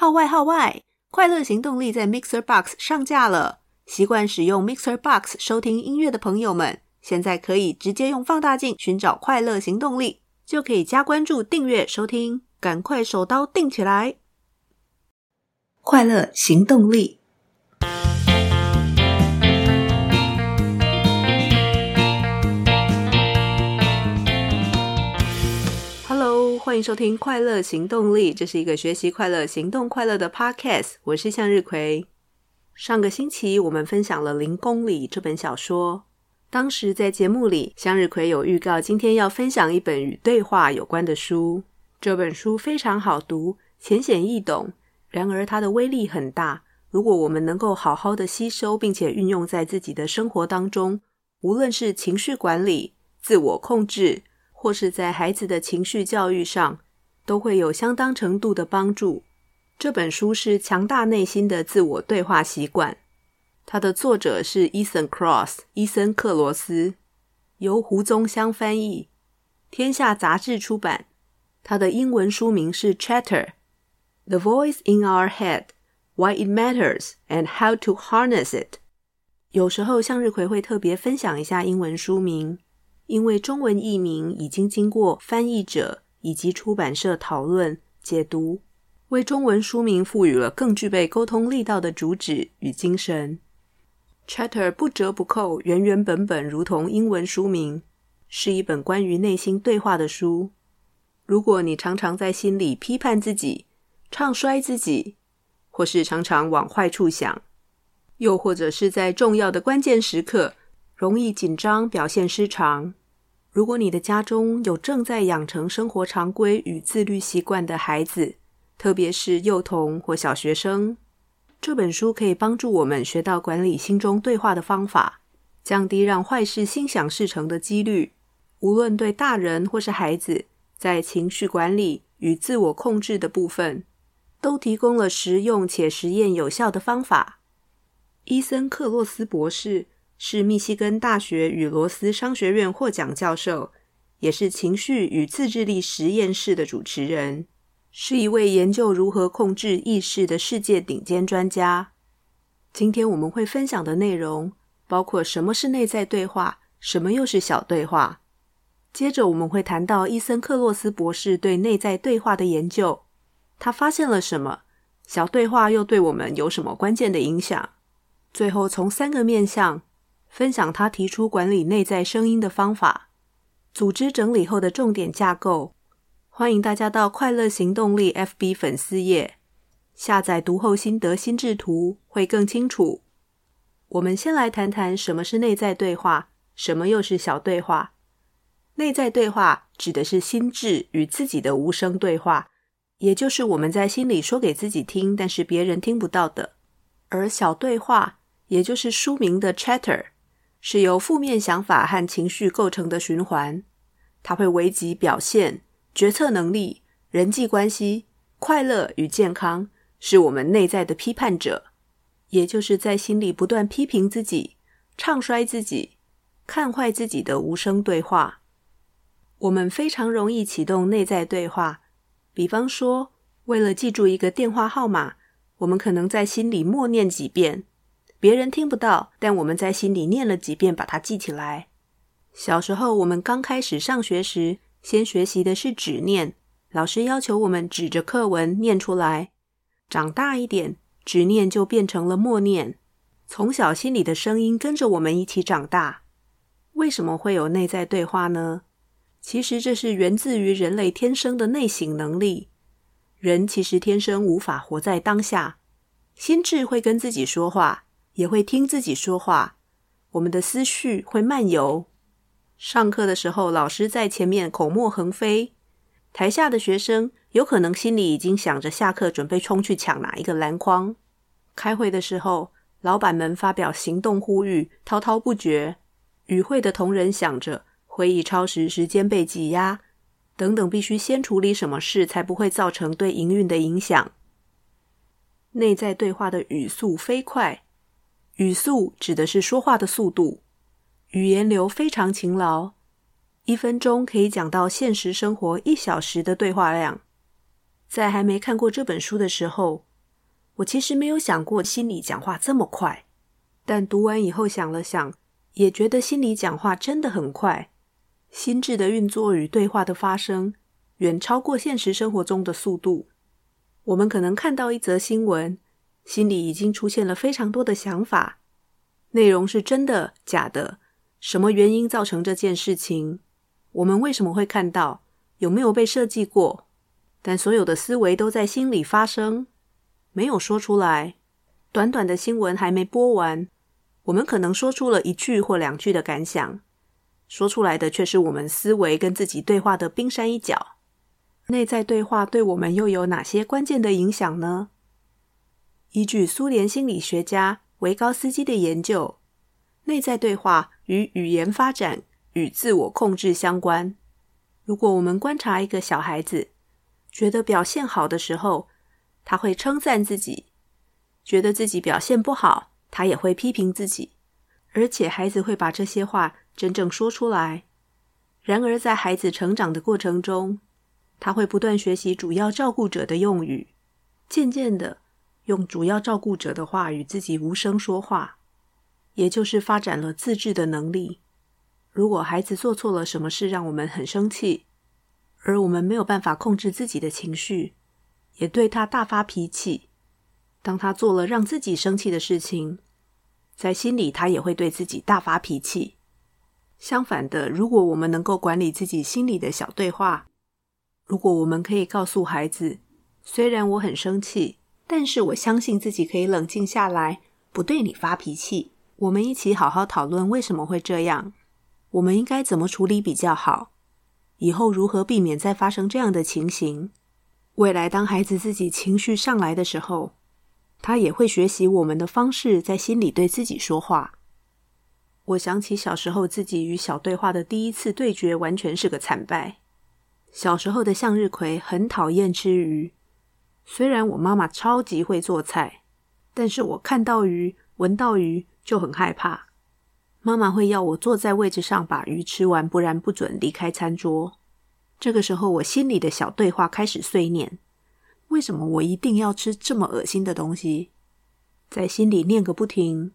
号外号外！快乐行动力在 Mixer Box 上架了。习惯使用 Mixer Box 收听音乐的朋友们，现在可以直接用放大镜寻找快乐行动力，就可以加关注、订阅、收听，赶快手刀订起来！快乐行动力。欢迎收听《快乐行动力》，这是一个学习快乐、行动快乐的 Podcast。我是向日葵。上个星期我们分享了《零公里》这本小说。当时在节目里，向日葵有预告今天要分享一本与对话有关的书。这本书非常好读，浅显易懂，然而它的威力很大。如果我们能够好好的吸收，并且运用在自己的生活当中，无论是情绪管理、自我控制，或是在孩子的情绪教育上，都会有相当程度的帮助。这本书是《强大内心的自我对话习惯》，它的作者是 Ethan Cross），伊森·克罗斯，由胡宗香翻译，天下杂志出版。它的英文书名是《Chatter: The Voice in Our Head: Why It Matters and How to Harness It》。有时候向日葵会特别分享一下英文书名。因为中文译名已经经过翻译者以及出版社讨论解读，为中文书名赋予了更具备沟通力道的主旨与精神。Chatter 不折不扣，原原本本如同英文书名，是一本关于内心对话的书。如果你常常在心里批判自己、唱衰自己，或是常常往坏处想，又或者是在重要的关键时刻容易紧张、表现失常。如果你的家中有正在养成生活常规与自律习惯的孩子，特别是幼童或小学生，这本书可以帮助我们学到管理心中对话的方法，降低让坏事心想事成的几率。无论对大人或是孩子，在情绪管理与自我控制的部分，都提供了实用且实验有效的方法。伊森·克洛斯博士。是密西根大学与罗斯商学院获奖教授，也是情绪与自制力实验室的主持人，是一位研究如何控制意识的世界顶尖专家。今天我们会分享的内容包括什么是内在对话，什么又是小对话。接着我们会谈到伊森·克洛斯博士对内在对话的研究，他发现了什么？小对话又对我们有什么关键的影响？最后从三个面向。分享他提出管理内在声音的方法，组织整理后的重点架构。欢迎大家到快乐行动力 FB 粉丝页下载读后心得心智图，会更清楚。我们先来谈谈什么是内在对话，什么又是小对话。内在对话指的是心智与自己的无声对话，也就是我们在心里说给自己听，但是别人听不到的。而小对话，也就是书名的 Chatter。是由负面想法和情绪构成的循环，它会危及表现、决策能力、人际关系、快乐与健康，是我们内在的批判者，也就是在心里不断批评自己、唱衰自己、看坏自己的无声对话。我们非常容易启动内在对话，比方说，为了记住一个电话号码，我们可能在心里默念几遍。别人听不到，但我们在心里念了几遍，把它记起来。小时候，我们刚开始上学时，先学习的是指念，老师要求我们指着课文念出来。长大一点，指念就变成了默念。从小心里的声音跟着我们一起长大。为什么会有内在对话呢？其实这是源自于人类天生的内省能力。人其实天生无法活在当下，心智会跟自己说话。也会听自己说话，我们的思绪会漫游。上课的时候，老师在前面口沫横飞，台下的学生有可能心里已经想着下课准备冲去抢哪一个篮筐。开会的时候，老板们发表行动呼吁，滔滔不绝。与会的同仁想着会议超时，时间被挤压，等等，必须先处理什么事，才不会造成对营运的影响。内在对话的语速飞快。语速指的是说话的速度，语言流非常勤劳，一分钟可以讲到现实生活一小时的对话量。在还没看过这本书的时候，我其实没有想过心理讲话这么快，但读完以后想了想，也觉得心理讲话真的很快。心智的运作与对话的发生，远超过现实生活中的速度。我们可能看到一则新闻，心里已经出现了非常多的想法，内容是真的假的，什么原因造成这件事情，我们为什么会看到，有没有被设计过？但所有的思维都在心里发生，没有说出来。短短的新闻还没播完，我们可能说出了一句或两句的感想。说出来的却是我们思维跟自己对话的冰山一角。内在对话对我们又有哪些关键的影响呢？依据苏联心理学家维高斯基的研究，内在对话与语言发展与自我控制相关。如果我们观察一个小孩子，觉得表现好的时候，他会称赞自己；觉得自己表现不好，他也会批评自己。而且孩子会把这些话真正说出来。然而，在孩子成长的过程中，他会不断学习主要照顾者的用语，渐渐的用主要照顾者的话与自己无声说话，也就是发展了自制的能力。如果孩子做错了什么事让我们很生气，而我们没有办法控制自己的情绪，也对他大发脾气，当他做了让自己生气的事情，在心里，他也会对自己大发脾气。相反的，如果我们能够管理自己心里的小对话，如果我们可以告诉孩子，虽然我很生气，但是我相信自己可以冷静下来，不对你发脾气。我们一起好好讨论为什么会这样，我们应该怎么处理比较好，以后如何避免再发生这样的情形。未来当孩子自己情绪上来的时候，他也会学习我们的方式，在心里对自己说话。我想起小时候自己与小对话的第一次对决，完全是个惨败。小时候的向日葵很讨厌吃鱼，虽然我妈妈超级会做菜，但是我看到鱼、闻到鱼就很害怕。妈妈会要我坐在位置上把鱼吃完，不然不准离开餐桌。这个时候，我心里的小对话开始碎念。为什么我一定要吃这么恶心的东西？在心里念个不停，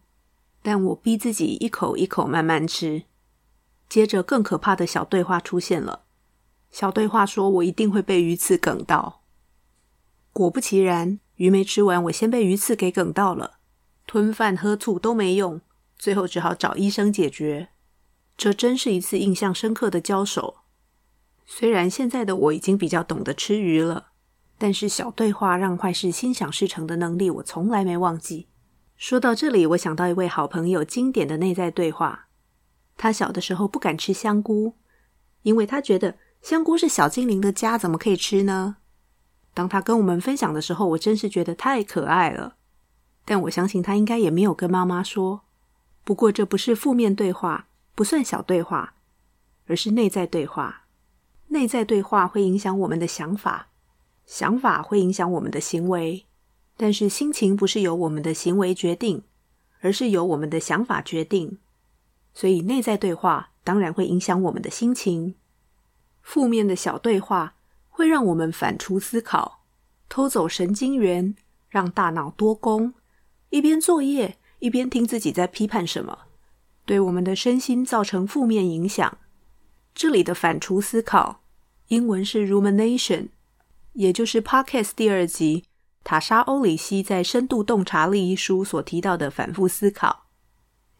但我逼自己一口一口慢慢吃。接着，更可怕的小对话出现了。小对话说：“我一定会被鱼刺梗到。”果不其然，鱼没吃完，我先被鱼刺给梗到了。吞饭喝醋都没用，最后只好找医生解决。这真是一次印象深刻的交手。虽然现在的我已经比较懂得吃鱼了。但是小对话让坏事心想事成的能力，我从来没忘记。说到这里，我想到一位好朋友经典的内在对话。他小的时候不敢吃香菇，因为他觉得香菇是小精灵的家，怎么可以吃呢？当他跟我们分享的时候，我真是觉得太可爱了。但我相信他应该也没有跟妈妈说。不过这不是负面对话，不算小对话，而是内在对话。内在对话会影响我们的想法。想法会影响我们的行为，但是心情不是由我们的行为决定，而是由我们的想法决定。所以内在对话当然会影响我们的心情。负面的小对话会让我们反刍思考，偷走神经元，让大脑多功，一边作业一边听自己在批判什么，对我们的身心造成负面影响。这里的反刍思考，英文是 rumination。也就是 Podcast 第二集，塔莎·欧里希在《深度洞察力》一书所提到的反复思考。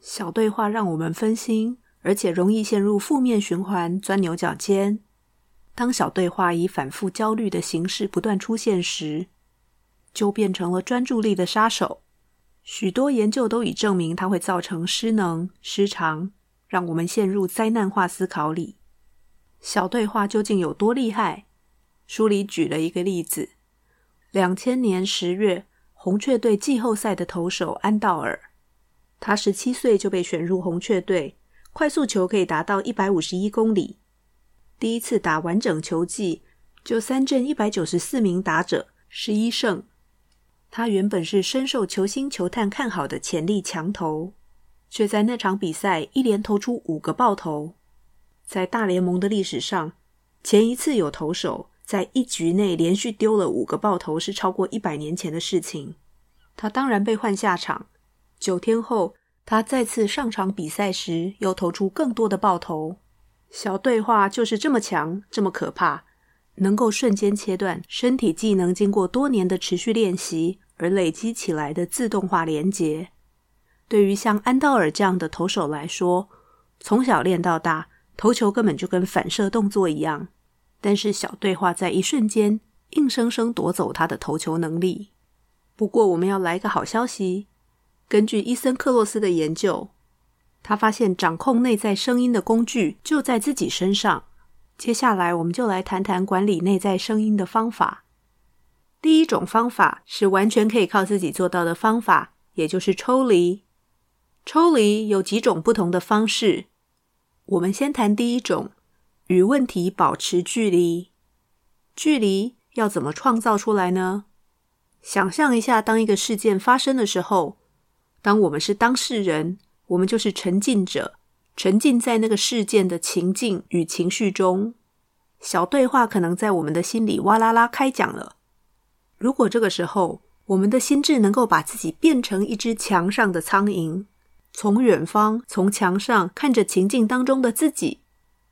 小对话让我们分心，而且容易陷入负面循环，钻牛角尖。当小对话以反复焦虑的形式不断出现时，就变成了专注力的杀手。许多研究都已证明，它会造成失能、失常，让我们陷入灾难化思考里。小对话究竟有多厉害？书里举了一个例子：两千年十月，红雀队季后赛的投手安道尔，他十七岁就被选入红雀队，快速球可以达到一百五十一公里。第一次打完整球季，就三阵一百九十四名打者，十一胜。他原本是深受球星球探看好的潜力强投，却在那场比赛一连投出五个爆头，在大联盟的历史上，前一次有投手。在一局内连续丢了五个爆头，是超过一百年前的事情。他当然被换下场。九天后，他再次上场比赛时，又投出更多的爆头。小对话就是这么强，这么可怕，能够瞬间切断身体技能经过多年的持续练习而累积起来的自动化连接。对于像安道尔这样的投手来说，从小练到大，投球根本就跟反射动作一样。但是小对话在一瞬间，硬生生夺走他的投球能力。不过，我们要来个好消息。根据伊森·克洛斯的研究，他发现掌控内在声音的工具就在自己身上。接下来，我们就来谈谈管理内在声音的方法。第一种方法是完全可以靠自己做到的方法，也就是抽离。抽离有几种不同的方式。我们先谈第一种，与问题保持距离。距离要怎么创造出来呢？想象一下，当一个事件发生的时候，当我们是当事人，我们就是沉浸者，沉浸在那个事件的情境与情绪中。小对话可能在我们的心里哇啦啦开讲了。如果这个时候，我们的心智能够把自己变成一只墙上的苍蝇。从远方，从墙上看着情境当中的自己，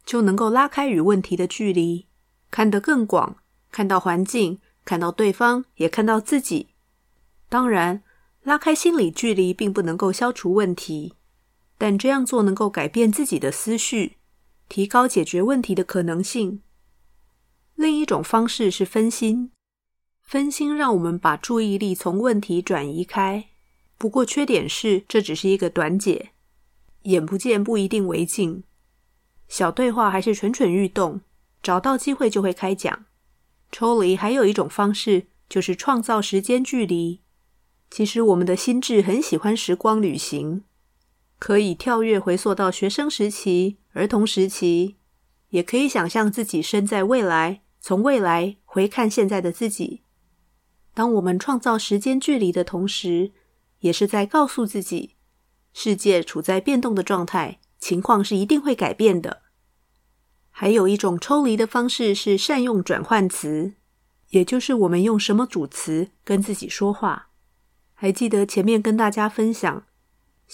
就能够拉开与问题的距离，看得更广，看到环境，看到对方，也看到自己。当然，拉开心理距离并不能够消除问题，但这样做能够改变自己的思绪，提高解决问题的可能性。另一种方式是分心，分心让我们把注意力从问题转移开。不过缺点是，这只是一个短解，眼不见不一定为净。小对话还是蠢蠢欲动，找到机会就会开讲。抽离还有一种方式，就是创造时间距离。其实我们的心智很喜欢时光旅行，可以跳跃回溯到学生时期、儿童时期，也可以想象自己身在未来，从未来回看现在的自己。当我们创造时间距离的同时，也是在告诉自己，世界处在变动的状态，情况是一定会改变的。还有一种抽离的方式是善用转换词，也就是我们用什么主词跟自己说话。还记得前面跟大家分享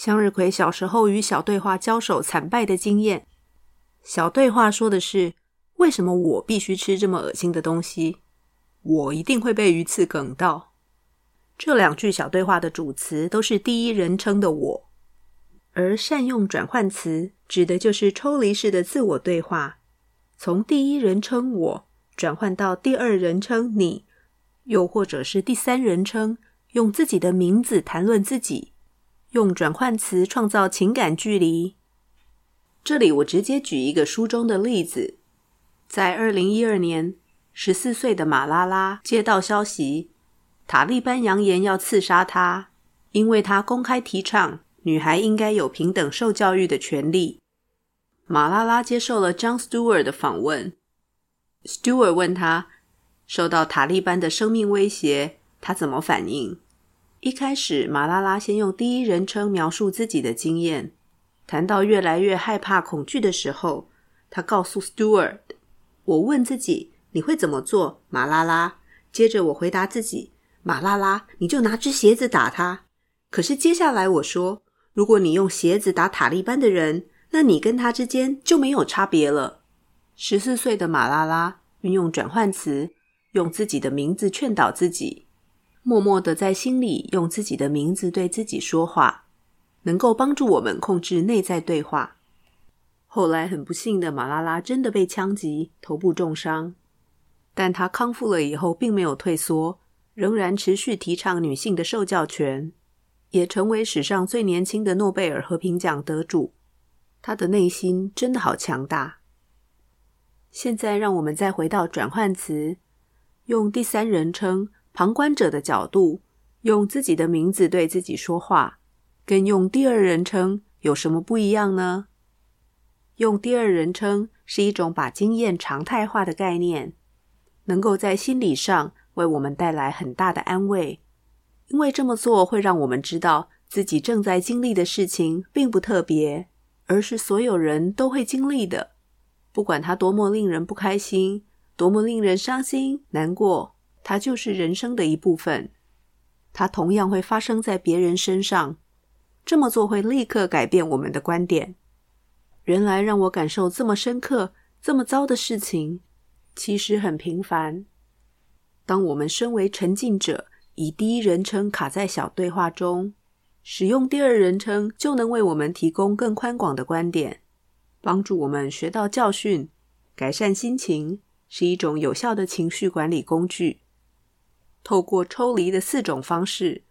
向日葵小时候与小对话交手惨败的经验。小对话说的是：“为什么我必须吃这么恶心的东西？我一定会被鱼刺梗到。”这两句小对话的主词都是第一人称的我，而善用转换词指的就是抽离式的自我对话，从第一人称我转换到第二人称你，又或者是第三人称，用自己的名字谈论自己，用转换词创造情感距离。这里我直接举一个书中的例子，在二零一二年，十四岁的马拉拉接到消息。塔利班扬言要刺杀她，因为她公开提倡女孩应该有平等受教育的权利。马拉拉接受了 John Stewart 的访问，Stewart 问他，受到塔利班的生命威胁，他怎么反应？一开始，马拉拉先用第一人称描述自己的经验，谈到越来越害怕、恐惧的时候，他告诉 Stewart：“ 我问自己，你会怎么做？”马拉拉，接着我回答自己。马拉拉，你就拿只鞋子打他。可是接下来我说，如果你用鞋子打塔利班的人，那你跟他之间就没有差别了。十四岁的马拉拉运用转换词，用自己的名字劝导自己，默默的在心里用自己的名字对自己说话，能够帮助我们控制内在对话。后来很不幸的马拉拉真的被枪击，头部重伤，但他康复了以后，并没有退缩。仍然持续提倡女性的受教权，也成为史上最年轻的诺贝尔和平奖得主。她的内心真的好强大。现在，让我们再回到转换词，用第三人称旁观者的角度，用自己的名字对自己说话，跟用第二人称有什么不一样呢？用第二人称是一种把经验常态化的概念，能够在心理上。为我们带来很大的安慰，因为这么做会让我们知道自己正在经历的事情并不特别，而是所有人都会经历的。不管它多么令人不开心，多么令人伤心难过，它就是人生的一部分。它同样会发生在别人身上。这么做会立刻改变我们的观点。原来让我感受这么深刻、这么糟的事情，其实很平凡。当我们身为沉浸者，以第一人称卡在小对话中，使用第二人称就能为我们提供更宽广的观点，帮助我们学到教训，改善心情，是一种有效的情绪管理工具。透过抽离的四种方式，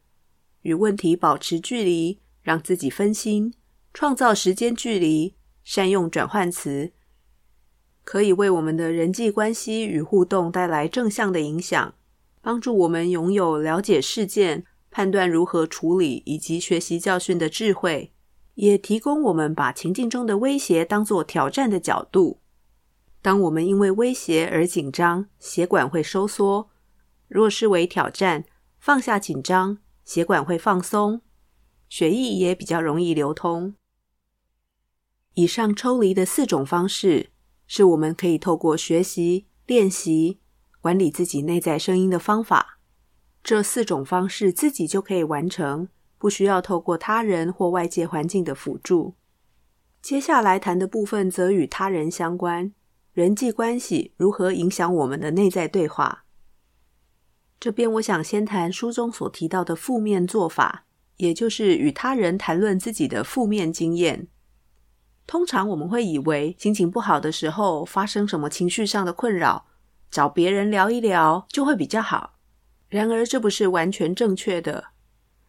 与问题保持距离，让自己分心，创造时间距离，善用转换词，可以为我们的人际关系与互动带来正向的影响，帮助我们拥有了解事件、判断如何处理以及学习教训的智慧，也提供我们把情境中的威胁当作挑战的角度。当我们因为威胁而紧张，血管会收缩。若视为挑战，放下紧张，血管会放松，血液也比较容易流通。以上抽离的四种方式，是我们可以透过学习、练习，管理自己内在声音的方法。这四种方式自己就可以完成，不需要透过他人或外界环境的辅助。接下来谈的部分则与他人相关，人际关系如何影响我们的内在对话。这边我想先谈书中所提到的负面做法，也就是与他人谈论自己的负面经验。通常我们会以为心情不好的时候，发生什么情绪上的困扰，找别人聊一聊就会比较好。然而这不是完全正确的。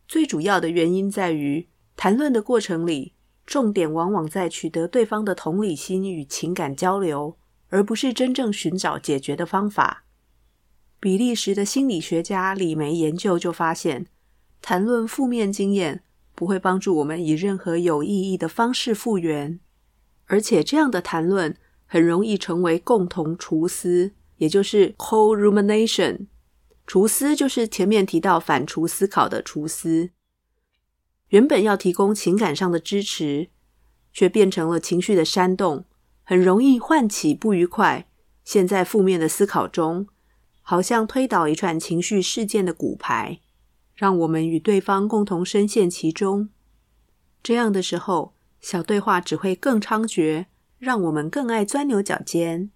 最主要的原因在于，谈论的过程里，重点往往在取得对方的同理心与情感交流，而不是真正寻找解决的方法。比利时的心理学家李梅研究就发现，谈论负面经验不会帮助我们以任何有意义的方式复原，而且这样的谈论很容易成为共同厨思，也就是 co-rumination。厨思就是前面提到反刍思考的厨思。原本要提供情感上的支持，却变成了情绪的煽动，很容易唤起不愉快，陷在负面的思考中。好像推倒一串情绪事件的骨牌，让我们与对方共同深陷其中。这样的时候，小对话只会更猖獗，让我们更爱钻牛角尖。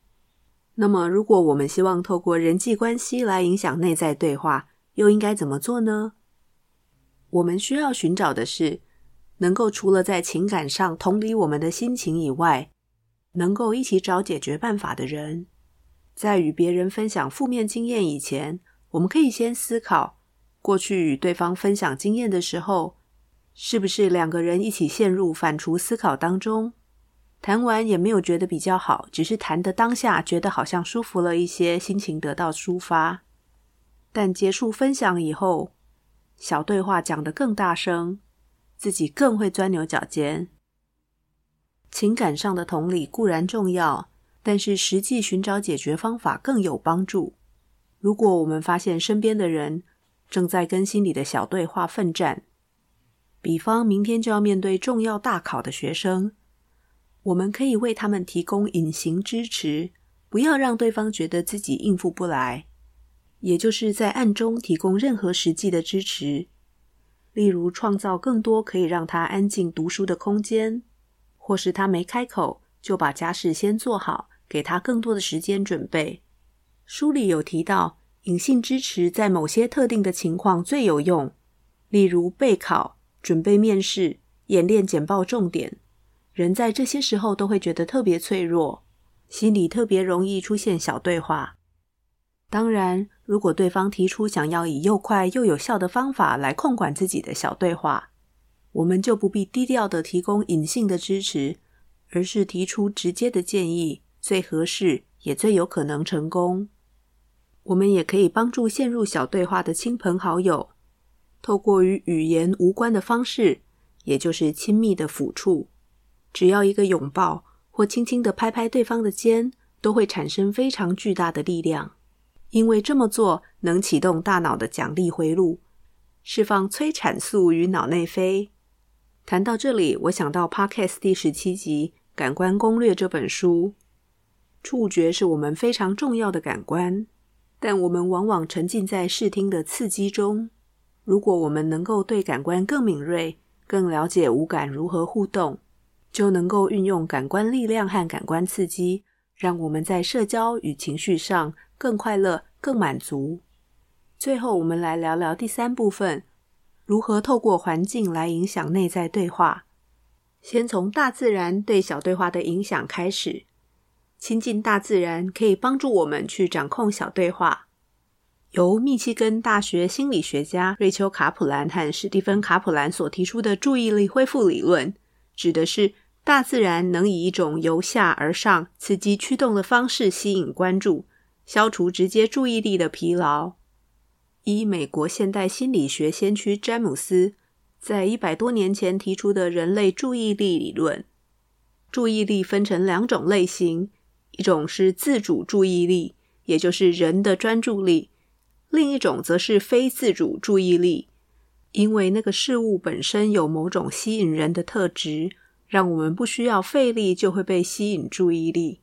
那么，如果我们希望透过人际关系来影响内在对话，又应该怎么做呢？我们需要寻找的是，能够除了在情感上同理我们的心情以外，能够一起找解决办法的人。在与别人分享负面经验以前，我们可以先思考，过去与对方分享经验的时候，是不是两个人一起陷入反刍思考当中？谈完也没有觉得比较好，只是谈的当下觉得好像舒服了一些，心情得到抒发。但结束分享以后，小对话讲得更大声，自己更会钻牛角尖。情感上的同理固然重要。但是实际寻找解决方法更有帮助。如果我们发现身边的人正在跟心里的小对话奋战，比方明天就要面对重要大考的学生，我们可以为他们提供隐形支持，不要让对方觉得自己应付不来，也就是在暗中提供任何实际的支持，例如创造更多可以让他安静读书的空间，或是他没开口就把家事先做好。给他更多的时间准备。书里有提到，隐性支持在某些特定的情况最有用，例如备考、准备面试、演练简报重点。人在这些时候都会觉得特别脆弱，心里特别容易出现小对话。当然，如果对方提出想要以又快又有效的方法来控管自己的小对话，我们就不必低调的提供隐性的支持，而是提出直接的建议。最合适也最有可能成功。我们也可以帮助陷入小对话的亲朋好友，透过与语言无关的方式，也就是亲密的抚触，只要一个拥抱或轻轻的拍拍对方的肩，都会产生非常巨大的力量。因为这么做能启动大脑的奖励回路，释放催产素与脑内啡。谈到这里，我想到 Podcast 第十七集《感官攻略》这本书。触觉是我们非常重要的感官，但我们往往沉浸在视听的刺激中，如果我们能够对感官更敏锐，更了解五感如何互动，就能够运用感官力量和感官刺激，让我们在社交与情绪上更快乐、更满足。最后，我们来聊聊第三部分：如何透过环境来影响内在对话。先从大自然对小对话的影响开始。亲近大自然可以帮助我们去掌控小对话。由密西根大学心理学家瑞秋·卡普兰和史蒂芬·卡普兰所提出的注意力恢复理论，指的是大自然能以一种由下而上刺激驱动的方式吸引关注，消除直接注意力的疲劳。以美国现代心理学先驱詹姆斯在一百多年前提出的人类注意力理论，注意力分成两种类型。一种是自主注意力，也就是人的专注力；另一种则是非自主注意力，因为那个事物本身有某种吸引人的特质，让我们不需要费力就会被吸引注意力。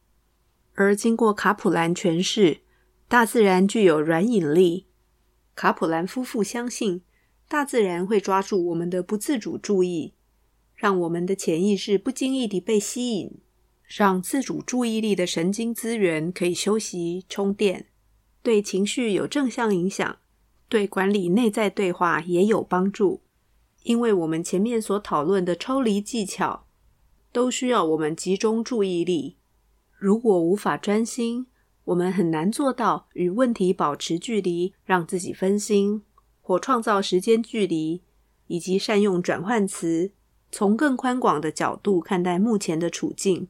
而经过卡普兰诠释，大自然具有软引力。卡普兰夫妇相信，大自然会抓住我们的不自主注意，让我们的潜意识不经意地被吸引。让自主注意力的神经资源可以休息充电，对情绪有正向影响，对管理内在对话也有帮助。因为我们前面所讨论的抽离技巧，都需要我们集中注意力。如果无法专心，我们很难做到与问题保持距离，让自己分心，或创造时间距离，以及善用转换词，从更宽广的角度看待目前的处境。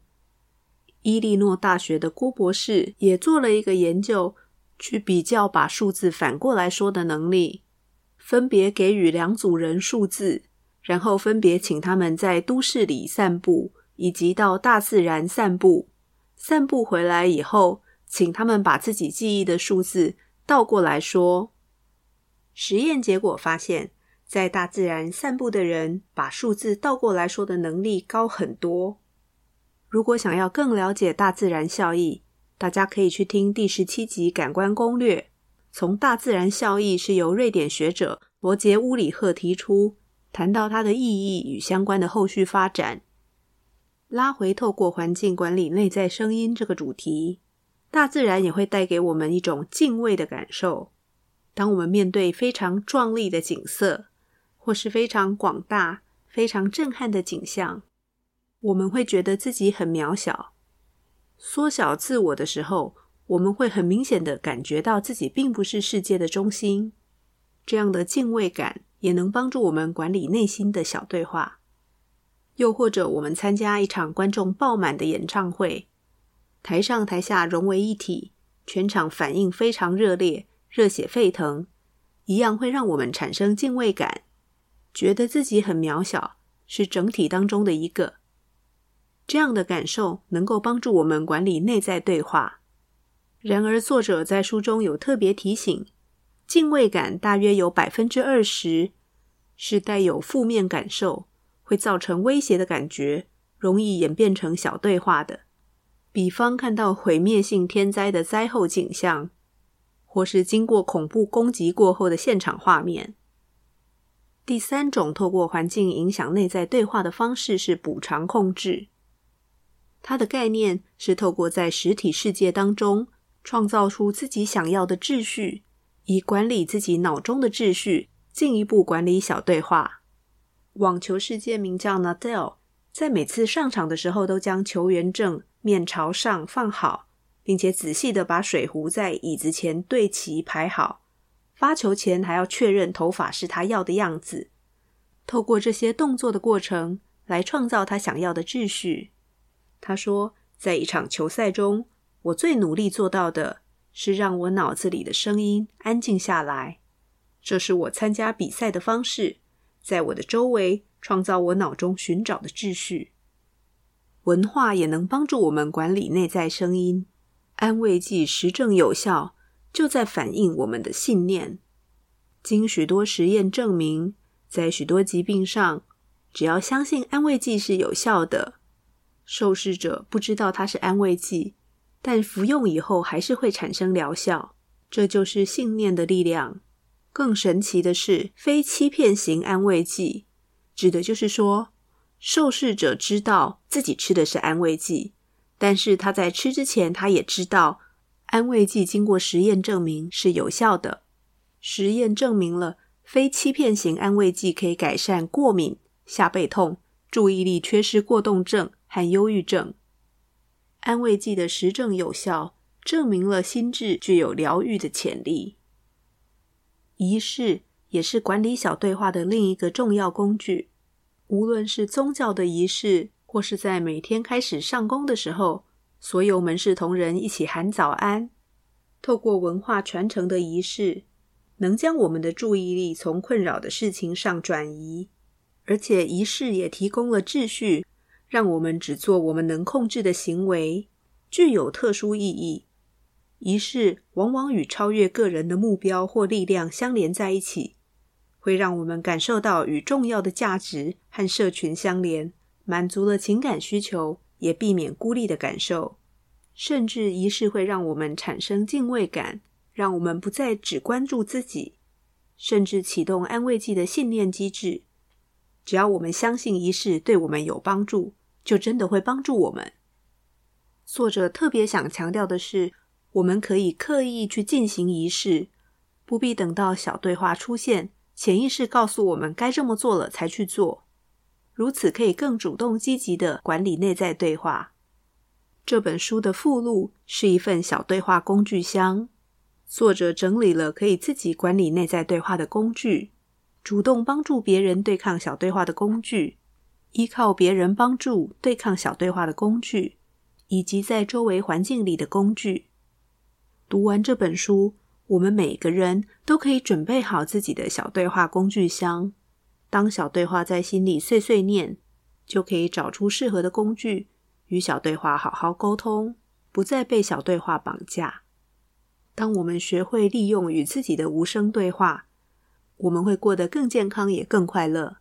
伊利诺大学的郭博士也做了一个研究，去比较把数字反过来说的能力，分别给予两组人数字，然后分别请他们在都市里散步，以及到大自然散步。散步回来以后，请他们把自己记忆的数字倒过来说。实验结果发现，在大自然散步的人，把数字倒过来说的能力高很多。如果想要更了解大自然效益，大家可以去听第十七集《感官攻略》。从大自然效益是由瑞典学者罗杰·乌里赫提出，谈到它的意义与相关的后续发展。拉回透过环境管理内在声音这个主题，大自然也会带给我们一种敬畏的感受。当我们面对非常壮丽的景色，或是非常广大、非常震撼的景象，我们会觉得自己很渺小，缩小自我的时候，我们会很明显的感觉到自己并不是世界的中心。这样的敬畏感也能帮助我们管理内心的小对话。又或者，我们参加一场观众爆满的演唱会，台上台下融为一体，全场反应非常热烈，热血沸腾，一样会让我们产生敬畏感，觉得自己很渺小，是整体当中的一个。这样的感受能够帮助我们管理内在对话。然而，作者在书中有特别提醒，敬畏感大约有百分之二十是带有负面感受，会造成威胁的感觉，容易演变成小对话的。比方看到毁灭性天灾的灾后景象，或是经过恐怖攻击过后的现场画面。第三种透过环境影响内在对话的方式是补偿控制。它的概念是透过在实体世界当中创造出自己想要的秩序，以管理自己脑中的秩序，进一步管理小对话。网球世界名将 Nadal 在每次上场的时候，都将球员证面朝上放好，并且仔细地把水壶在椅子前对齐排好。发球前还要确认头发是他要的样子。透过这些动作的过程来创造他想要的秩序。他说，在一场球赛中，我最努力做到的是让我脑子里的声音安静下来。这是我参加比赛的方式，在我的周围创造我脑中寻找的秩序。文化也能帮助我们管理内在声音。安慰剂实证有效，就在反映我们的信念。经许多实验证明，在许多疾病上，只要相信安慰剂是有效的。受试者不知道它是安慰剂，但服用以后还是会产生疗效。这就是信念的力量。更神奇的是，非欺骗型安慰剂，指的就是说，受试者知道自己吃的是安慰剂，但是他在吃之前，他也知道安慰剂经过实验证明是有效的。实验证明了非欺骗型安慰剂可以改善过敏、下背痛、注意力缺失过动症和忧郁症。安慰剂的实证有效，证明了心智具有疗愈的潜力。仪式也是管理小对话的另一个重要工具。无论是宗教的仪式，或是在每天开始上工的时候，所有门市同仁一起喊早安。透过文化传承的仪式，能将我们的注意力从困扰的事情上转移，而且仪式也提供了秩序，让我们只做我们能控制的行为，具有特殊意义。仪式往往与超越个人的目标或力量相连在一起，会让我们感受到与重要的价值和社群相连，满足了情感需求，也避免孤立的感受。甚至仪式会让我们产生敬畏感，让我们不再只关注自己，甚至启动安慰剂的信念机制。只要我们相信仪式对我们有帮助，就真的会帮助我们。作者特别想强调的是，我们可以刻意去进行仪式，不必等到小对话出现，潜意识告诉我们该这么做了才去做。如此可以更主动积极的管理内在对话。这本书的附录是一份小对话工具箱，作者整理了可以自己管理内在对话的工具，主动帮助别人对抗小对话的工具，依靠别人帮助对抗小对话的工具，以及在周围环境里的工具。读完这本书，我们每个人都可以准备好自己的小对话工具箱。当小对话在心里碎碎念，就可以找出适合的工具，与小对话好好沟通，不再被小对话绑架。当我们学会利用与自己的无声对话，我们会过得更健康，也更快乐。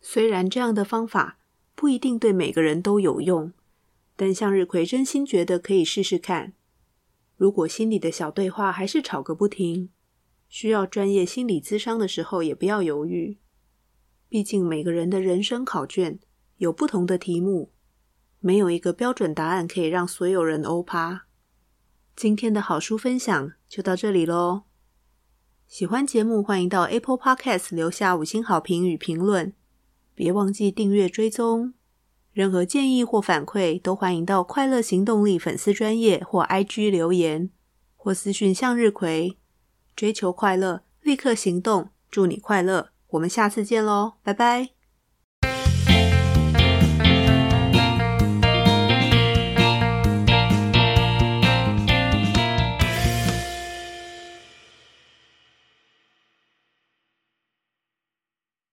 虽然这样的方法不一定对每个人都有用，但向日葵真心觉得可以试试看。如果心里的小对话还是吵个不停，需要专业心理咨商的时候，也不要犹豫。毕竟每个人的人生考卷有不同的题目，没有一个标准答案可以让所有人欧趴。今天的好书分享就到这里喽。喜欢节目，欢迎到 Apple Podcast 留下五星好评与评论，别忘记订阅追踪。任何建议或反馈，都欢迎到快乐行动力粉丝专页或 IG 留言，或私讯向日葵。追求快乐，立刻行动，祝你快乐！我们下次见喽，拜拜。